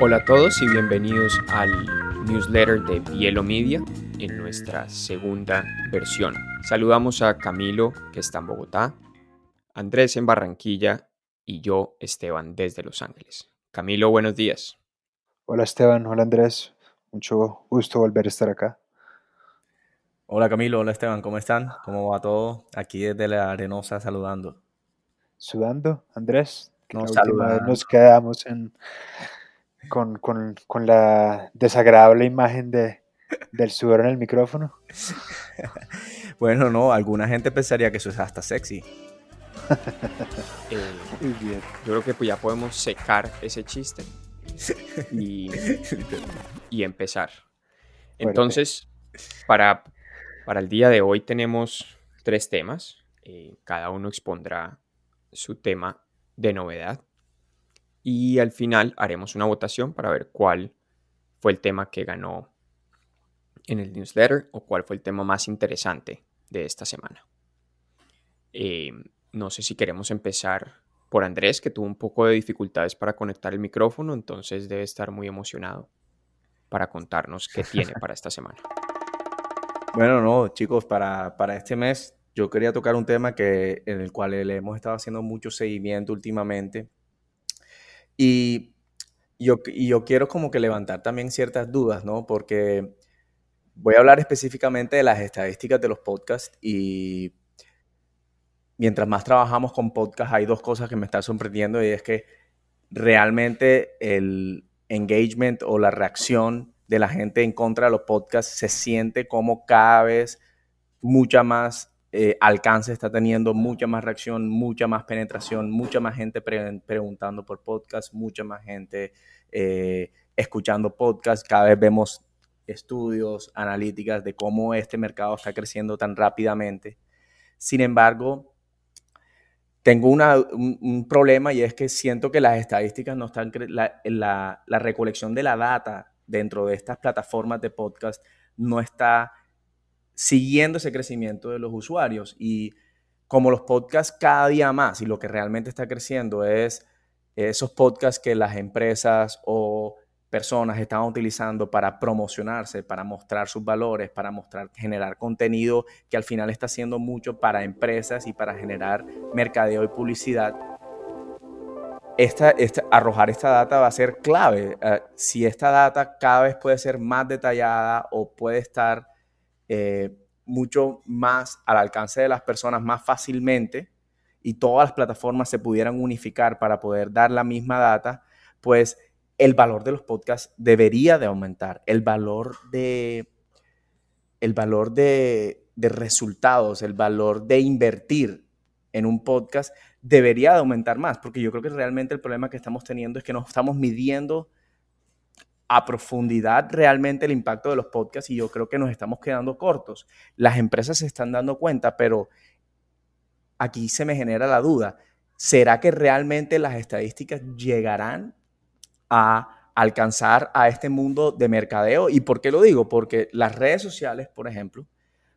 Hola a todos y bienvenidos al newsletter de Bielo Media en nuestra segunda versión. Saludamos a Camilo, que está en Bogotá, Andrés en Barranquilla y yo, Esteban, desde Los Ángeles. Camilo, buenos días. Hola Esteban, hola Andrés, mucho gusto volver a estar acá. Hola Camilo, hola Esteban, ¿cómo están? ¿Cómo va todo? Aquí desde la Arenosa saludando. ¿Sudando, Andrés? nos, nos quedamos en, con, con, con la desagradable imagen de, del sudor en el micrófono. bueno, no, alguna gente pensaría que eso es hasta sexy. Eh, yo creo que pues ya podemos secar ese chiste y, y empezar. Entonces, para, para el día de hoy tenemos tres temas. Eh, cada uno expondrá su tema de novedad y al final haremos una votación para ver cuál fue el tema que ganó en el newsletter o cuál fue el tema más interesante de esta semana. Eh, no sé si queremos empezar por Andrés, que tuvo un poco de dificultades para conectar el micrófono, entonces debe estar muy emocionado para contarnos qué tiene para esta semana. Bueno, no, chicos, para, para este mes yo quería tocar un tema que, en el cual le hemos estado haciendo mucho seguimiento últimamente y yo, yo quiero como que levantar también ciertas dudas, ¿no? Porque voy a hablar específicamente de las estadísticas de los podcasts y mientras más trabajamos con podcasts hay dos cosas que me están sorprendiendo y es que realmente el engagement o la reacción de la gente en contra de los podcasts se siente como cada vez mucha más eh, alcance está teniendo, mucha más reacción, mucha más penetración, mucha más gente preguntando por podcast, mucha más gente eh, escuchando podcast. Cada vez vemos estudios, analíticas de cómo este mercado está creciendo tan rápidamente. Sin embargo, tengo un, problema y es que siento que las estadísticas no están, la, la recolección de la data dentro de estas plataformas de podcast no está siguiendo ese crecimiento de los usuarios. Y como los podcasts cada día más y lo que realmente está creciendo es esos podcasts que las empresas o personas están utilizando para promocionarse, para mostrar sus valores, para mostrar, generar contenido que al final está haciendo mucho para empresas y para generar mercadeo y publicidad. Esta, arrojar esta data va a ser clave. Eh, si esta data cada vez puede ser más detallada o puede estar eh, mucho más al alcance de las personas más fácilmente y todas las plataformas se pudieran unificar para poder dar la misma data, pues el valor de los podcasts debería de aumentar. El valor de, el valor de, resultados, el valor de invertir en un podcast debería de aumentar más, porque yo creo que realmente el problema que estamos teniendo es que no estamos midiendo a profundidad realmente el impacto de los podcasts y yo creo que nos estamos quedando cortos. Las empresas se están dando cuenta, pero aquí se me genera la duda. ¿Será que realmente las estadísticas llegarán a alcanzar a este mundo de mercadeo? ¿Y por qué lo digo? Porque las redes sociales, por ejemplo,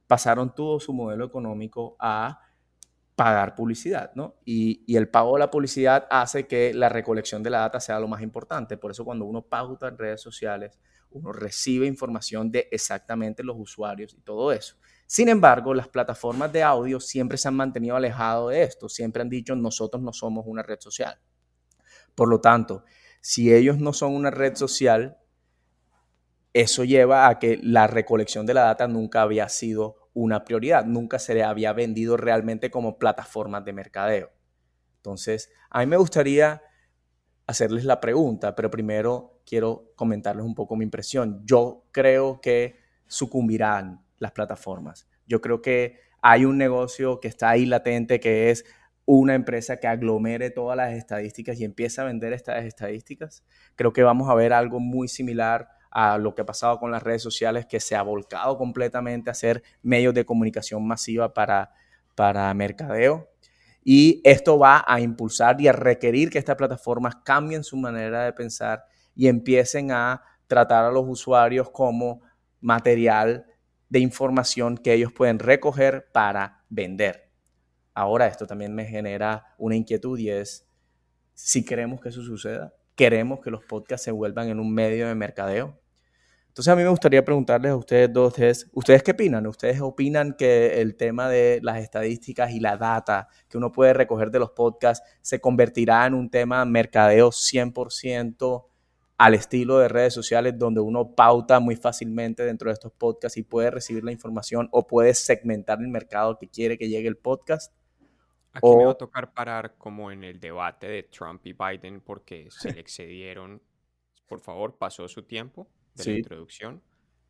pasaron todo su modelo económico a pagar publicidad, ¿no? Y, el pago de la publicidad hace que la recolección de la data sea lo más importante. Por eso cuando uno pauta en redes sociales, uno recibe información de exactamente los usuarios y todo eso. Sin embargo, las plataformas de audio siempre se han mantenido alejados de esto, siempre han dicho nosotros no somos una red social. Por lo tanto, si ellos no son una red social, eso lleva a que la recolección de la data nunca había sido una prioridad, nunca se le había vendido realmente como plataformas de mercadeo. Entonces, a mí me gustaría hacerles la pregunta, pero primero quiero comentarles un poco mi impresión. Yo creo que sucumbirán las plataformas. Yo creo que hay un negocio que está ahí latente, que es una empresa que aglomere todas las estadísticas y empieza a vender estas estadísticas. Creo que vamos a ver algo muy similar a lo que ha pasado con las redes sociales, que se ha volcado completamente a ser medios de comunicación masiva para, para mercadeo. Y esto va a impulsar y a requerir que estas plataformas cambien su manera de pensar y empiecen a tratar a los usuarios como material de información que ellos pueden recoger para vender. Ahora esto también me genera una inquietud y es si queremos que eso suceda, queremos que los podcasts se vuelvan en un medio de mercadeo. Entonces a mí me gustaría preguntarles a ustedes dos, ¿ustedes qué opinan? ¿Ustedes opinan que el tema de las estadísticas y la data que uno puede recoger de los podcasts se convertirá en un tema mercadeo 100% al estilo de redes sociales donde uno pauta muy fácilmente dentro de estos podcasts y puede recibir la información o puede segmentar el mercado que quiere que llegue el podcast? Aquí me va a tocar parar como en el debate de Trump y Biden porque se le excedieron. Por favor, pasó su tiempo de la introducción.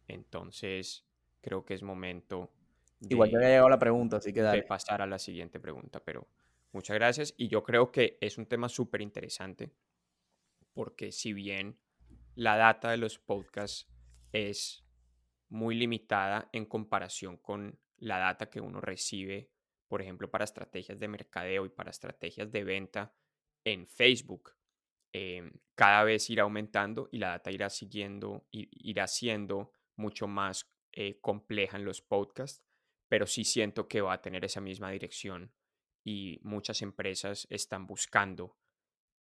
Entonces, creo que es momento. De, Igual ya había llegado la pregunta, así que dale. De pasar a la siguiente pregunta, pero muchas gracias. Y yo creo que es un tema súper interesante porque si bien la data de los podcasts es muy limitada en comparación con la data que uno recibe por ejemplo, para estrategias de mercadeo y para estrategias de venta en Facebook, em, cada vez irá aumentando y la data irá siguiendo, irá siendo mucho más eh, compleja en los podcasts, pero sí siento que va a tener esa misma dirección y muchas empresas están buscando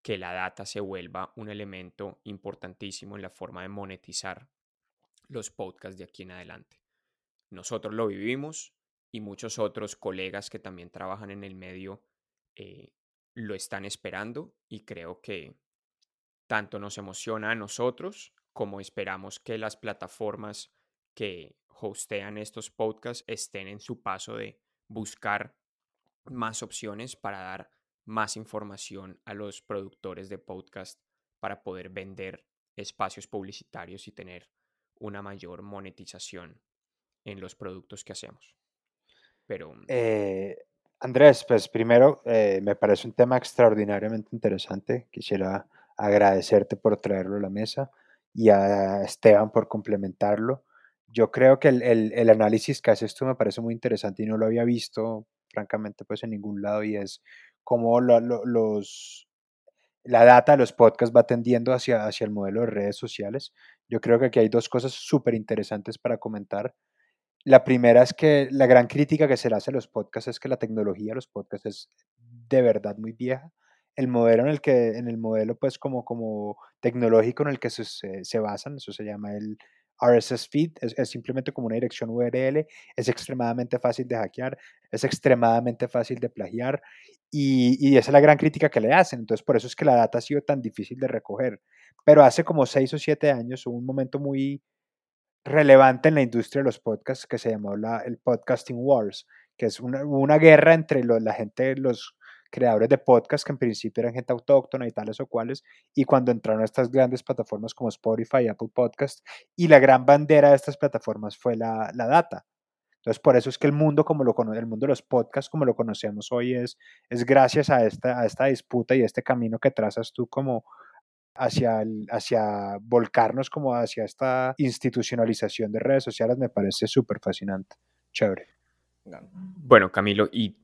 que la data se vuelva un elemento importantísimo en la forma de monetizar los podcasts de aquí en adelante. Nosotros lo vivimos, y muchos otros colegas que también trabajan en el medio eh, lo están esperando y creo que tanto nos emociona a nosotros como esperamos que las plataformas que hostean estos podcasts estén en su paso de buscar más opciones para dar más información a los productores de podcast para poder vender espacios publicitarios y tener una mayor monetización en los productos que hacemos. Pero... Mm, eh, Andrés, pues primero eh, me parece un tema extraordinariamente interesante. Quisiera agradecerte por traerlo a la mesa y a Esteban por complementarlo. Yo creo que el, análisis que haces tú me parece muy interesante y no lo había visto, francamente, pues en ningún lado y es cómo los, la data de los podcasts va tendiendo hacia, hacia el modelo de redes sociales. Yo creo que aquí hay dos cosas súper interesantes para comentar. La primera es que la gran crítica que se le hace a los podcasts es que la tecnología de los podcasts es de verdad muy vieja. El modelo en el que, en el modelo pues como, como tecnológico en el que se, se, basan, eso se llama el RSS feed, es, simplemente como una dirección URL, es extremadamente fácil de hackear, es extremadamente fácil de plagiar y, y, esa es la gran crítica que le hacen. Entonces por eso es que la data ha sido tan difícil de recoger. Pero hace como seis o siete años hubo un momento muy, relevante en la industria de los podcasts que se llamó la, el Podcasting Wars, que es una, guerra entre la gente, los creadores de podcasts, que en principio eran gente autóctona y tales o cuales, y cuando entraron estas grandes plataformas como Spotify y Apple Podcasts, y la gran bandera de estas plataformas fue la, la data. Entonces, por eso es que el mundo, como lo el mundo de los podcasts, como lo conocemos hoy, es, es gracias a esta, a esta disputa y este camino que trazas tú como, hacia, hacia volcarnos como hacia esta institucionalización de redes sociales me parece súper fascinante. Chévere. Bueno, Camilo, ¿y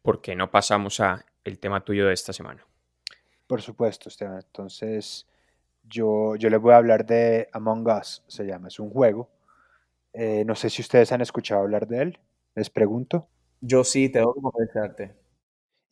por qué no pasamos a el tema tuyo de esta semana? Por supuesto, Esteban. Entonces, yo, yo les voy a hablar de Among Us, se llama, es un juego. Eh, no sé si ustedes han escuchado hablar de él, les pregunto. Yo sí, tengo que confesarte.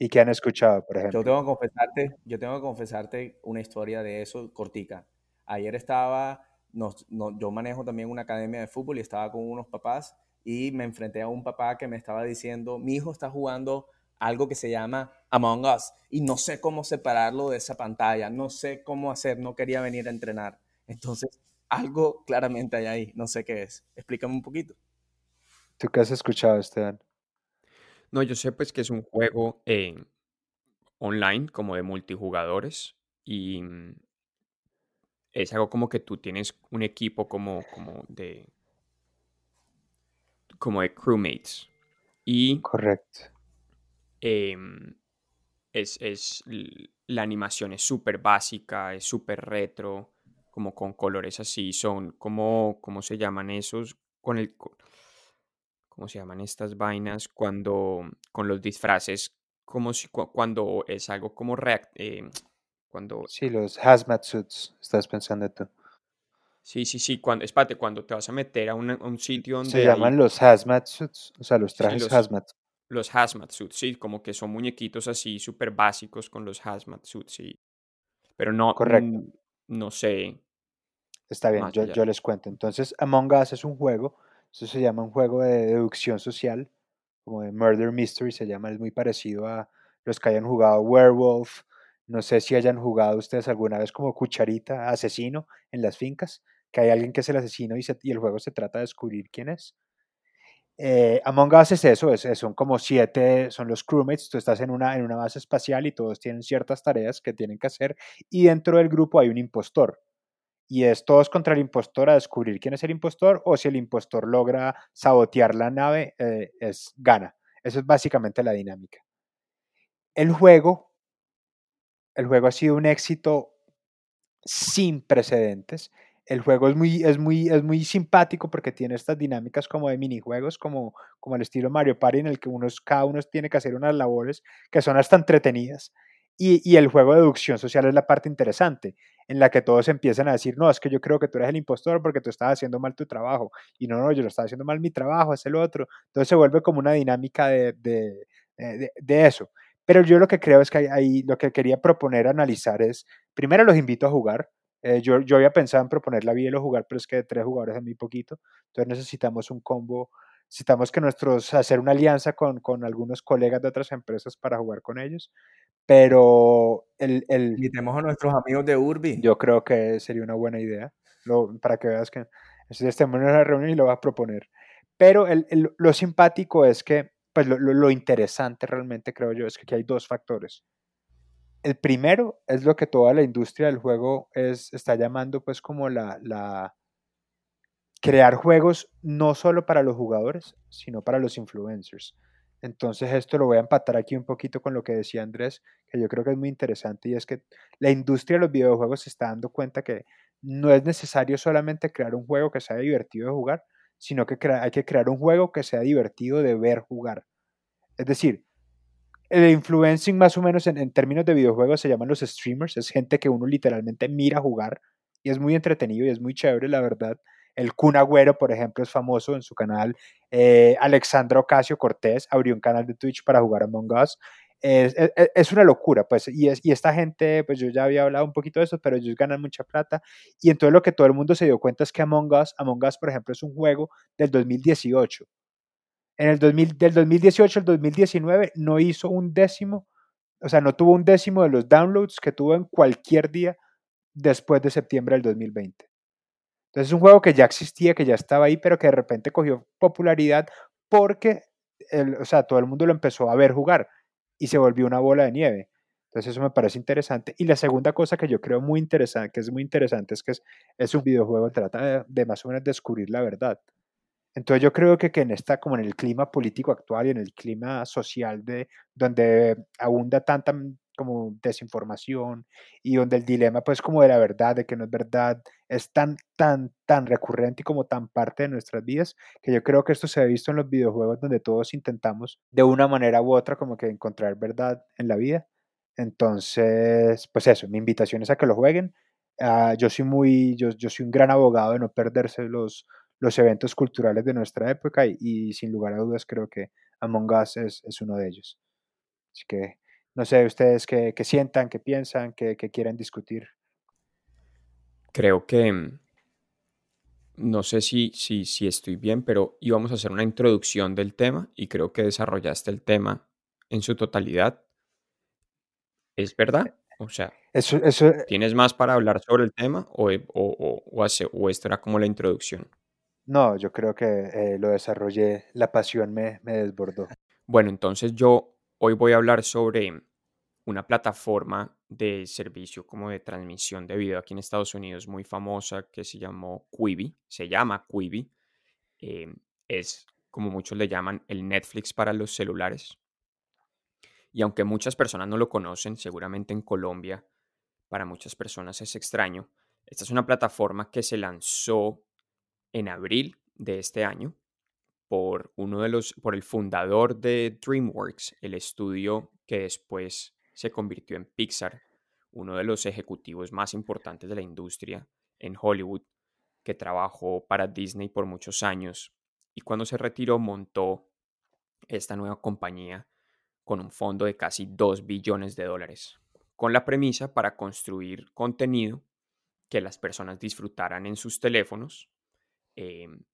¿Y qué han escuchado, por ejemplo? Yo tengo que confesarte, yo tengo que confesarte una historia de eso cortica. Ayer estaba, yo manejo también una academia de fútbol y estaba con unos papás y me enfrenté a un papá que me estaba diciendo, mi hijo está jugando algo que se llama Among Us y no sé cómo separarlo de esa pantalla, no sé cómo hacer, no quería venir a entrenar. Entonces, algo claramente hay ahí, no sé qué es. Explícame un poquito. ¿Tú qué has escuchado, Esteban? No, yo sé pues que es un juego online, como de multijugadores, y mm, es algo como que tú tienes un equipo como, como de como de crewmates. Y Correcto. Em, es, es, la animación es súper básica, es súper retro, como con colores así, son como, ¿cómo se llaman esos? Con el, ¿cómo se llaman estas vainas? Cuando, con los disfraces, como si, cuando es algo como react, eh, cuando... Sí, los hazmat suits, estás pensando tú. Sí, sí, sí, cuando, espérate, cuando te vas a meter a un, sitio donde... Se llaman los hazmat suits, o sea, los trajes hazmat. Los hazmat suits, sí, como que son muñequitos así súper básicos con los hazmat suits, sí. Pero no, Correcto. no sé. Está bien, yo, yo, les cuento. Entonces, Among Us es un juego, eso se llama un juego de deducción social, como de Murder Mystery, se llama, es muy parecido a los que hayan jugado Werewolf, no sé si hayan jugado ustedes alguna vez como cucharita, asesino en las fincas, que hay alguien que es el asesino y, el juego se trata de descubrir quién es. Eh, Among Us es eso, es, son como siete, son los crewmates, tú estás en una, en una base espacial y todos tienen ciertas tareas que tienen que hacer y dentro del grupo hay un impostor. Y es todos contra el impostor a descubrir quién es el impostor o si el impostor logra sabotear la nave, eh, es gana. Eso es básicamente la dinámica. El juego, el juego ha sido un éxito sin precedentes el juego es muy, es muy, es muy simpático porque tiene estas dinámicas como de minijuegos, como, como el estilo Mario Party, en el que unos, cada uno tiene que hacer unas labores que son hasta entretenidas. Y, el juego de deducción social es la parte interesante, en la que todos empiezan a decir, no, es que yo creo que tú eres el impostor porque tú estás haciendo mal tu trabajo. Y no, no, yo lo estaba haciendo mal mi trabajo, es el otro. Entonces se vuelve como una dinámica de, de, de, de eso. Pero yo lo que creo es que ahí lo que quería proponer, analizar es, primero los invito a jugar, eh, yo, yo había pensado en proponer la Bielo jugar, pero es que de tres jugadores es muy poquito. Entonces necesitamos un combo, necesitamos que nuestros, hacer una alianza con, con algunos colegas de otras empresas para jugar con ellos. Pero el, el... Invitemos a nuestros amigos de Urbi. Yo creo que sería una buena idea, lo, para que veas que estemos en una reunión y lo vas a proponer. Pero el, el, lo simpático es que, pues lo, lo, lo interesante realmente creo yo es que aquí hay dos factores el primero es lo que toda la industria del juego es, está llamando pues como la, la, crear juegos no solo para los jugadores, sino para los influencers. Entonces esto lo voy a empatar aquí un poquito con lo que decía Andrés, que yo creo que es muy interesante y es que la industria de los videojuegos se está dando cuenta que no es necesario solamente crear un juego que sea divertido de jugar, sino que hay que crear un juego que sea divertido de ver jugar. Es decir, el influencing más o menos en, términos de videojuegos se llaman los streamers, es gente que uno literalmente mira jugar y es muy entretenido y es muy chévere, la verdad. El Kun Agüero, por ejemplo, es famoso en su canal. Eh, Alexandra Ocasio Cortés abrió un canal de Twitch para jugar Among Us. Es, es, una locura, pues, y, es, y esta gente, pues yo ya había hablado un poquito de eso, pero ellos ganan mucha plata, y entonces lo que todo el mundo se dio cuenta es que Among Us, Among Us, por ejemplo, es un juego del 2018, en el 2000, del 2018 al 2019 no hizo un décimo, o sea, no tuvo un décimo de los downloads que tuvo en cualquier día después de septiembre del 2020. Entonces es un juego que ya existía, que ya estaba ahí, pero que de repente cogió popularidad porque, el, o sea, todo el mundo lo empezó a ver jugar y se volvió una bola de nieve. Entonces eso me parece interesante. Y la segunda cosa que yo creo muy interesante, que es muy interesante, es que es, un videojuego que trata de, de, más o menos descubrir la verdad. Entonces yo creo que, que en esta, como en el clima político actual y en el clima social de donde abunda tanta como desinformación y donde el dilema pues como de la verdad, de que no es verdad, es tan, tan, tan recurrente y como tan parte de nuestras vidas, que yo creo que esto se ha visto en los videojuegos donde todos intentamos de una manera u otra como que encontrar verdad en la vida. Entonces, pues eso, mi invitación es a que lo jueguen. Uh, yo soy muy, yo, yo soy un gran abogado de no perderse los, los eventos culturales de nuestra época y, sin lugar a dudas creo que Among Us es, es, uno de ellos. Así que no sé ustedes qué, qué sientan, qué piensan, qué, qué quieren discutir. Creo que, mm, no sé si, si, si estoy bien, pero íbamos a hacer una introducción del tema y creo que desarrollaste el tema en su totalidad. ¿Es verdad? O sea, eso, eso, ¿tienes más para hablar sobre el tema o, o, o, o, hace, o esto era como la introducción? No, yo creo que eh, lo desarrollé, la pasión me, me desbordó. Bueno, entonces yo hoy voy a hablar sobre una plataforma de servicio como de transmisión de video aquí en Estados Unidos muy famosa que se llamó Quibi, se llama Quibi, eh, es como muchos le llaman el Netflix para los celulares. Y aunque muchas personas no lo conocen, seguramente en Colombia para muchas personas es extraño, esta es una plataforma que se lanzó en abril de este año por uno de los, por el fundador de DreamWorks, el estudio que después se convirtió en Pixar, uno de los ejecutivos más importantes de la industria en Hollywood, que trabajó para Disney por muchos años y cuando se retiró montó esta nueva compañía con un fondo de casi 2 billones de dólares, con la premisa para construir contenido que las personas disfrutaran en sus teléfonos em,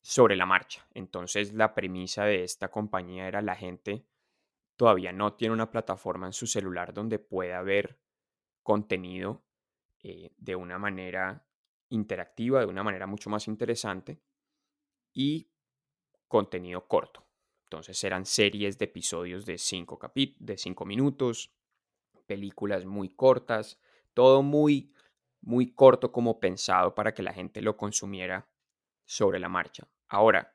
sobre la marcha. Entonces la premisa de esta compañía era la gente todavía no tiene una plataforma en su celular donde pueda ver contenido eh, de una manera interactiva, de una manera mucho más interesante y contenido corto. Entonces eran series de episodios de 5 de cinco minutos, películas muy cortas, todo muy, muy corto como pensado para que la gente lo consumiera sobre la marcha. Ahora,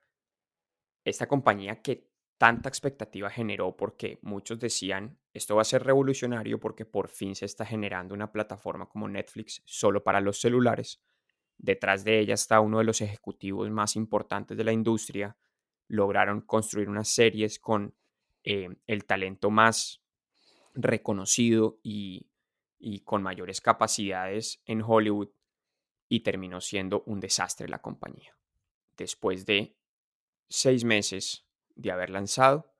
esta compañía que tanta expectativa generó porque muchos decían, esto va a ser revolucionario porque por fin se está generando una plataforma como Netflix solo para los celulares. Detrás de ella está uno de los ejecutivos más importantes de la industria. Lograron construir unas series con eh, el talento más reconocido y, y con mayores capacidades en Hollywood y terminó siendo un desastre la compañía. Después de seis meses de haber lanzado.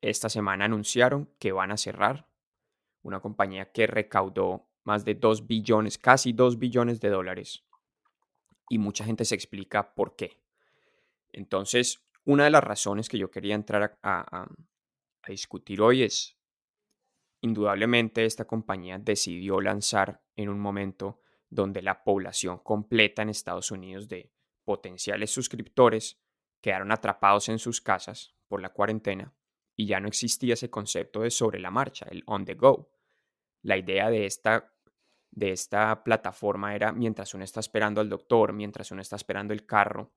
Esta semana anunciaron que van a cerrar una compañía que recaudó más de 2 billones, casi 2 billones de dólares. Y mucha gente se explica por qué. Entonces, una de las razones que yo quería entrar a, a discutir hoy es, indudablemente esta compañía decidió lanzar en un momento donde la población completa en Estados Unidos de potenciales suscriptores quedaron atrapados en sus casas por la cuarentena y ya no existía ese concepto de sobre la marcha, el on the go. La idea de esta, de esta plataforma era mientras uno está esperando al doctor, mientras uno está esperando el carro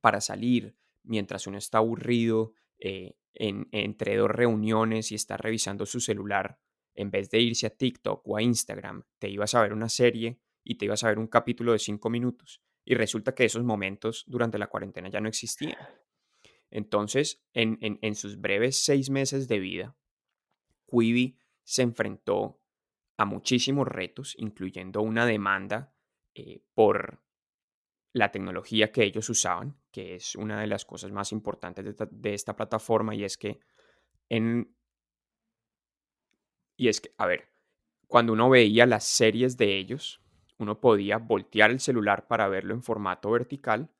para salir, mientras uno está aburrido eh, en, entre dos reuniones y está revisando su celular, en vez de irse a TikTok o a Instagram, te ibas a ver una serie y te ibas a ver un capítulo de cinco minutos y resulta que esos momentos durante la cuarentena ya no existían. Entonces, en, sus breves seis meses de vida, Quibi se enfrentó a muchísimos retos, incluyendo una demanda eh, por la tecnología que ellos usaban, que es una de las cosas más importantes de, de, esta plataforma, y es que en... Y es que, a ver, cuando uno veía las series de ellos, uno podía voltear el celular para verlo en formato vertical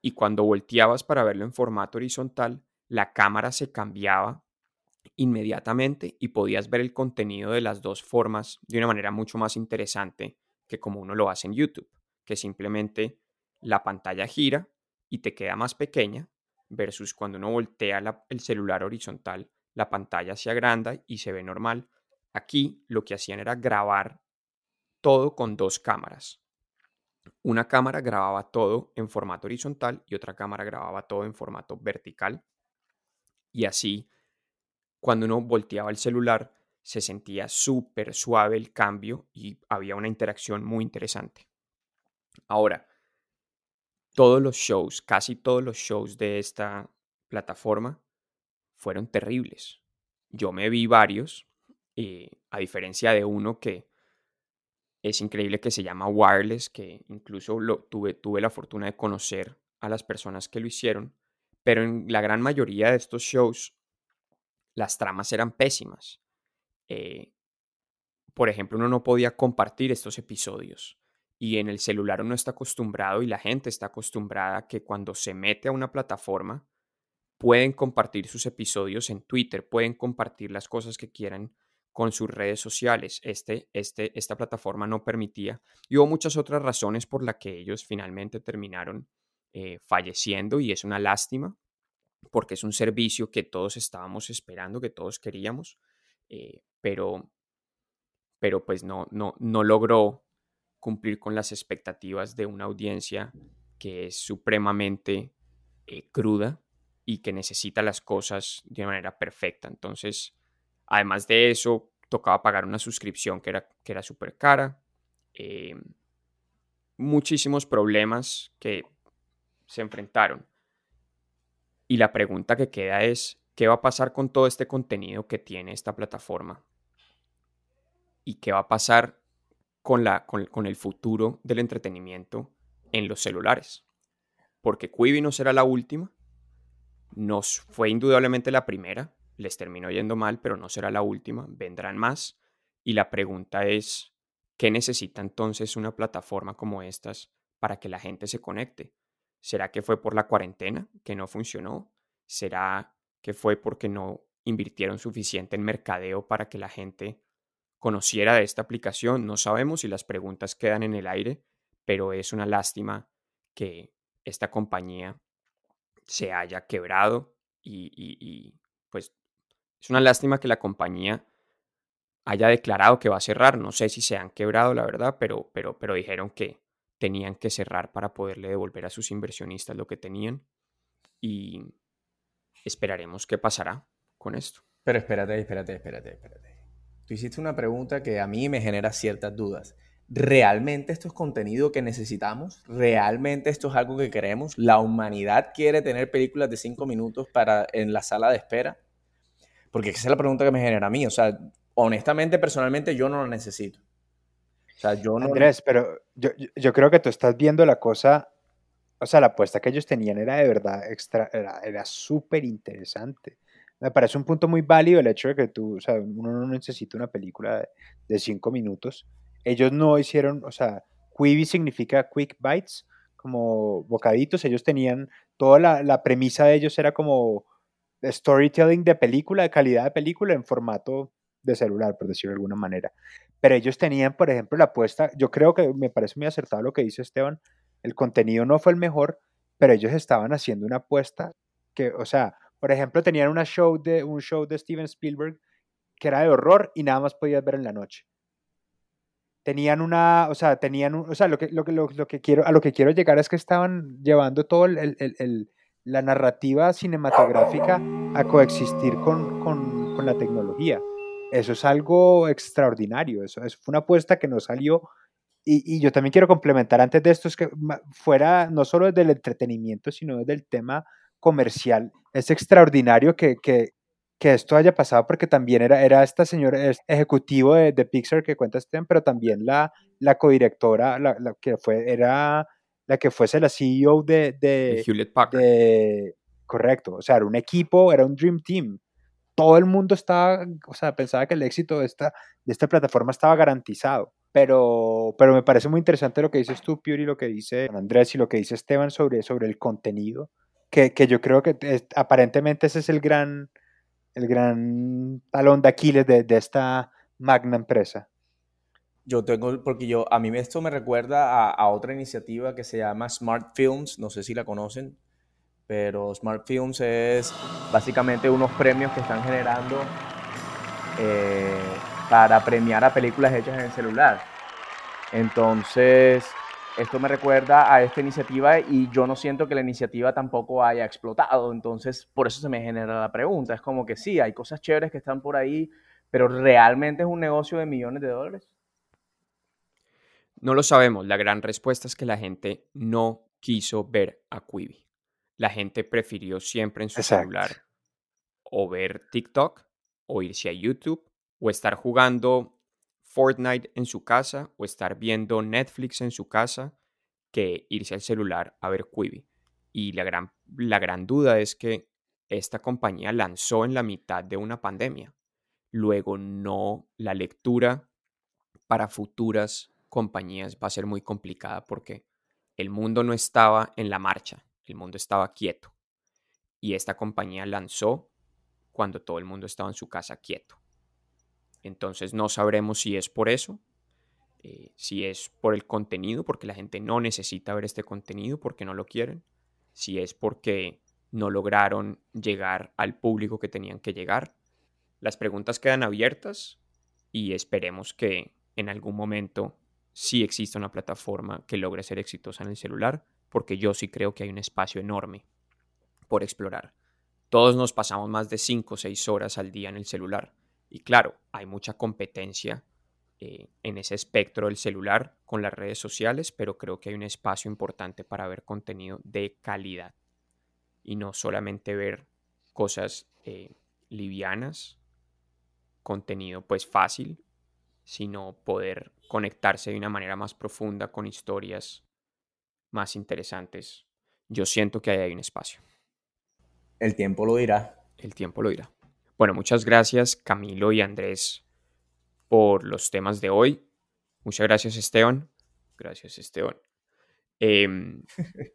y cuando volteabas para verlo en formato horizontal, la cámara se cambiaba inmediatamente y podías ver el contenido de las dos formas de una manera mucho más interesante que como uno lo hace en YouTube, que simplemente la pantalla gira y te queda más pequeña versus cuando uno voltea el celular horizontal, la pantalla se agranda y se ve normal. Aquí lo que hacían era grabar todo con dos cámaras. Una cámara grababa todo en formato horizontal y otra cámara grababa todo en formato vertical. Y así, cuando uno volteaba el celular, se sentía súper suave el cambio y había una interacción muy interesante. Ahora, todos los shows, casi todos los shows de esta plataforma fueron terribles. Yo me vi varios, eh, a diferencia de uno que es increíble que se llama Wireless, que incluso lo, tuve, tuve la fortuna de conocer a las personas que lo hicieron, pero en la gran mayoría de estos shows las tramas eran pésimas. Eh, por ejemplo, uno no podía compartir estos episodios y en el celular uno está acostumbrado y la gente está acostumbrada que cuando se mete a una plataforma pueden compartir sus episodios en Twitter, pueden compartir las cosas que quieran con sus redes sociales. Este, este, esta plataforma no permitía. Y hubo muchas otras razones por las que ellos finalmente terminaron eh, falleciendo y es una lástima porque es un servicio que todos estábamos esperando, que todos queríamos, eh, pero, pero pues no, no, no logró cumplir con las expectativas de una audiencia que es supremamente eh, cruda y que necesita las cosas de manera perfecta. Entonces, Además de eso, tocaba pagar una suscripción que era, que era súper cara. Eh, muchísimos problemas que se enfrentaron. Y la pregunta que queda es, ¿qué va a pasar con todo este contenido que tiene esta plataforma? ¿Y qué va a pasar con, la, con, el futuro del entretenimiento en los celulares? Porque Quibi no será la última, nos fue indudablemente la primera, les terminó yendo mal, pero no será la última, vendrán más. Y la pregunta es, ¿qué necesita entonces una plataforma como estas para que la gente se conecte? ¿Será que fue por la cuarentena que no funcionó? ¿Será que fue porque no invirtieron suficiente en mercadeo para que la gente conociera de esta aplicación? No sabemos y las preguntas quedan en el aire, pero es una lástima que esta compañía se haya quebrado y, pues es una lástima que la compañía haya declarado que va a cerrar. No sé si se han quebrado, la verdad, pero, pero, pero dijeron que tenían que cerrar para poderle devolver a sus inversionistas lo que tenían. Y esperaremos qué pasará con esto. Pero espérate, espérate, espérate, espérate. Tú hiciste una pregunta que a mí me genera ciertas dudas. ¿Realmente esto es contenido que necesitamos? ¿Realmente esto es algo que queremos? ¿La humanidad quiere tener películas de cinco minutos para, en la sala de espera? Porque esa es la pregunta que me genera a mí. O sea, honestamente, personalmente, yo no lo necesito sea, yo no... Andrés, pero yo, yo, creo que tú estás viendo la cosa, o sea, la apuesta que ellos tenían era de verdad extra, era súper interesante. Me parece un punto muy válido el hecho de que tú, o sea, uno no necesita una película de, cinco minutos. Ellos no hicieron, o sea, Quibi significa quick bites, como bocaditos. Ellos tenían, toda la, la premisa de ellos era como storytelling de película, de calidad de película en formato de celular, por decirlo de alguna manera. Pero ellos tenían, por ejemplo, la apuesta, yo creo que me parece muy acertado lo que dice Esteban, el contenido no fue el mejor, pero ellos estaban haciendo una apuesta que, o sea, por ejemplo, tenían una show de, un show de Steven Spielberg que era de horror y nada más podías ver en la noche. Tenían una, o sea, tenían, o sea, lo que, lo, lo, lo, que quiero, a lo que quiero llegar es que estaban llevando todo el, el, el, la narrativa cinematográfica a coexistir con, con, la tecnología. Eso es algo extraordinario, eso, fue una apuesta que no salió. Y, yo también quiero complementar antes de esto, es que fuera no solo desde el entretenimiento, sino desde el tema comercial. Es extraordinario que, que, que esto haya pasado porque también era, era esta señora ejecutivo de, de Pixar que cuenta Sten, pero también la, la codirectora, la, la, que fue, era la que fuese la CEO de, de, Hewlett Packard. correcto, o sea, era un equipo, era un Dream Team todo el mundo estaba, o sea, pensaba que el éxito de esta, de esta plataforma estaba garantizado. Pero, pero me parece muy interesante lo que dices tú, Piuri, lo que dice Andrés y lo que dice Esteban sobre, sobre el contenido, que, que yo creo que aparentemente ese es el gran, el gran talón de Aquiles de, de esta magna empresa. Yo tengo, porque yo, a mí esto me recuerda a, a, otra iniciativa que se llama Smart Films, no sé si la conocen, pero Smart Films es básicamente unos premios que están generando eh, para premiar a películas hechas en el celular. Entonces, esto me recuerda a esta iniciativa y yo no siento que la iniciativa tampoco haya explotado. Entonces, por eso se me genera la pregunta. Es como que sí, hay cosas chéveres que están por ahí, pero ¿realmente es un negocio de millones de dólares? No lo sabemos. La gran respuesta es que la gente no quiso ver a Quibi la gente prefirió siempre en su celular o ver TikTok o irse a YouTube o estar jugando Fortnite en su casa o estar viendo Netflix en su casa que irse al celular a ver Quibi. Y la gran, la gran duda es que esta compañía lanzó en la mitad de una pandemia. Luego no, la lectura para futuras compañías va a ser muy complicada porque el mundo no estaba en la marcha el mundo estaba quieto. Y esta compañía lanzó cuando todo el mundo estaba en su casa quieto. Entonces no sabremos si es por eso, eh, si es por el contenido, porque la gente no necesita ver este contenido porque no lo quieren, si es porque no lograron llegar al público que tenían que llegar. Las preguntas quedan abiertas y esperemos que en algún momento sí exista una plataforma que logre ser exitosa en el celular porque yo sí creo que hay un espacio enorme por explorar. Todos nos pasamos más de 5 o 6 horas al día en el celular. Y claro, hay mucha competencia eh, en ese espectro del celular con las redes sociales, pero creo que hay un espacio importante para ver contenido de calidad. y no solamente ver cosas eh, livianas, contenido pues fácil, sino poder conectarse de una manera más profunda con historias más interesantes. Yo siento que ahí hay un espacio. El tiempo lo dirá. El tiempo lo dirá. Bueno, muchas gracias Camilo y Andrés por los temas de hoy. Muchas gracias Esteban. Gracias Esteban. Em,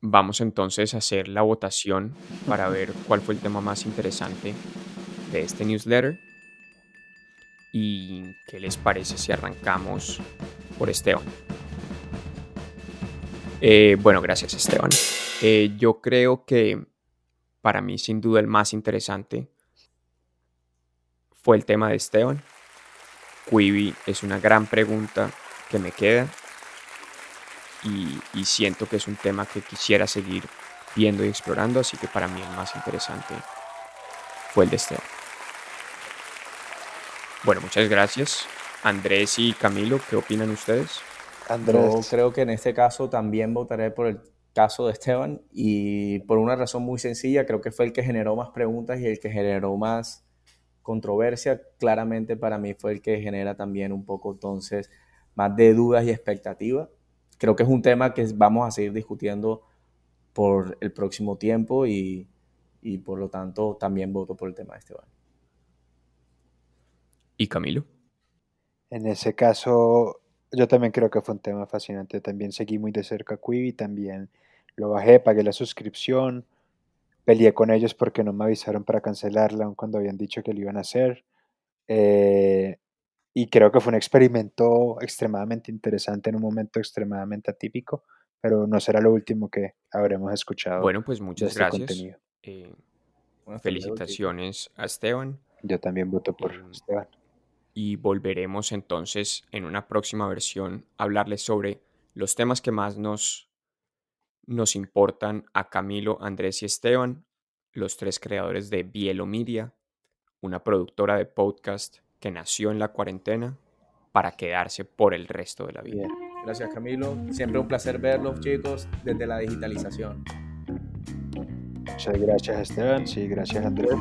vamos entonces a hacer la votación para ver cuál fue el tema más interesante de este newsletter. ¿Y qué les parece si arrancamos por Esteban? Eh, bueno, gracias Esteban. Eh, yo creo que para mí sin duda el más interesante fue el tema de Esteban. Quibi es una gran pregunta que me queda y, y, siento que es un tema que quisiera seguir viendo y explorando, así que para mí el más interesante fue el de Esteban. Bueno, muchas gracias. Andrés y Camilo, ¿qué opinan ustedes? Yo creo que en este caso también votaré por el caso de Esteban y por una razón muy sencilla, creo que fue el que generó más preguntas y el que generó más controversia, claramente para mí fue el que genera también un poco entonces más de dudas y expectativas. Creo que es un tema que vamos a seguir discutiendo por el próximo tiempo y, y por lo tanto también voto por el tema de Esteban. ¿Y Camilo? En ese caso, yo también creo que fue un tema fascinante. También seguí muy de cerca a Quibi, también lo bajé, pagué la suscripción, peleé con ellos porque no me avisaron para cancelarla, aun cuando habían dicho que lo iban a hacer. Eh, y creo que fue un experimento extremadamente interesante en un momento extremadamente atípico, pero no será lo último que habremos escuchado. Bueno, pues muchas este gracias. Eh, felicitaciones a Esteban. Yo también voto por em, Esteban y volveremos entonces en una próxima versión a hablarles sobre los temas que más nos, nos importan a Camilo, Andrés y Esteban, los tres creadores de Bielo Media, una productora de podcast que nació en la cuarentena para quedarse por el resto de la vida. Gracias Camilo, siempre un placer verlos chicos desde la digitalización. Muchas gracias Esteban, sí, gracias Andrés.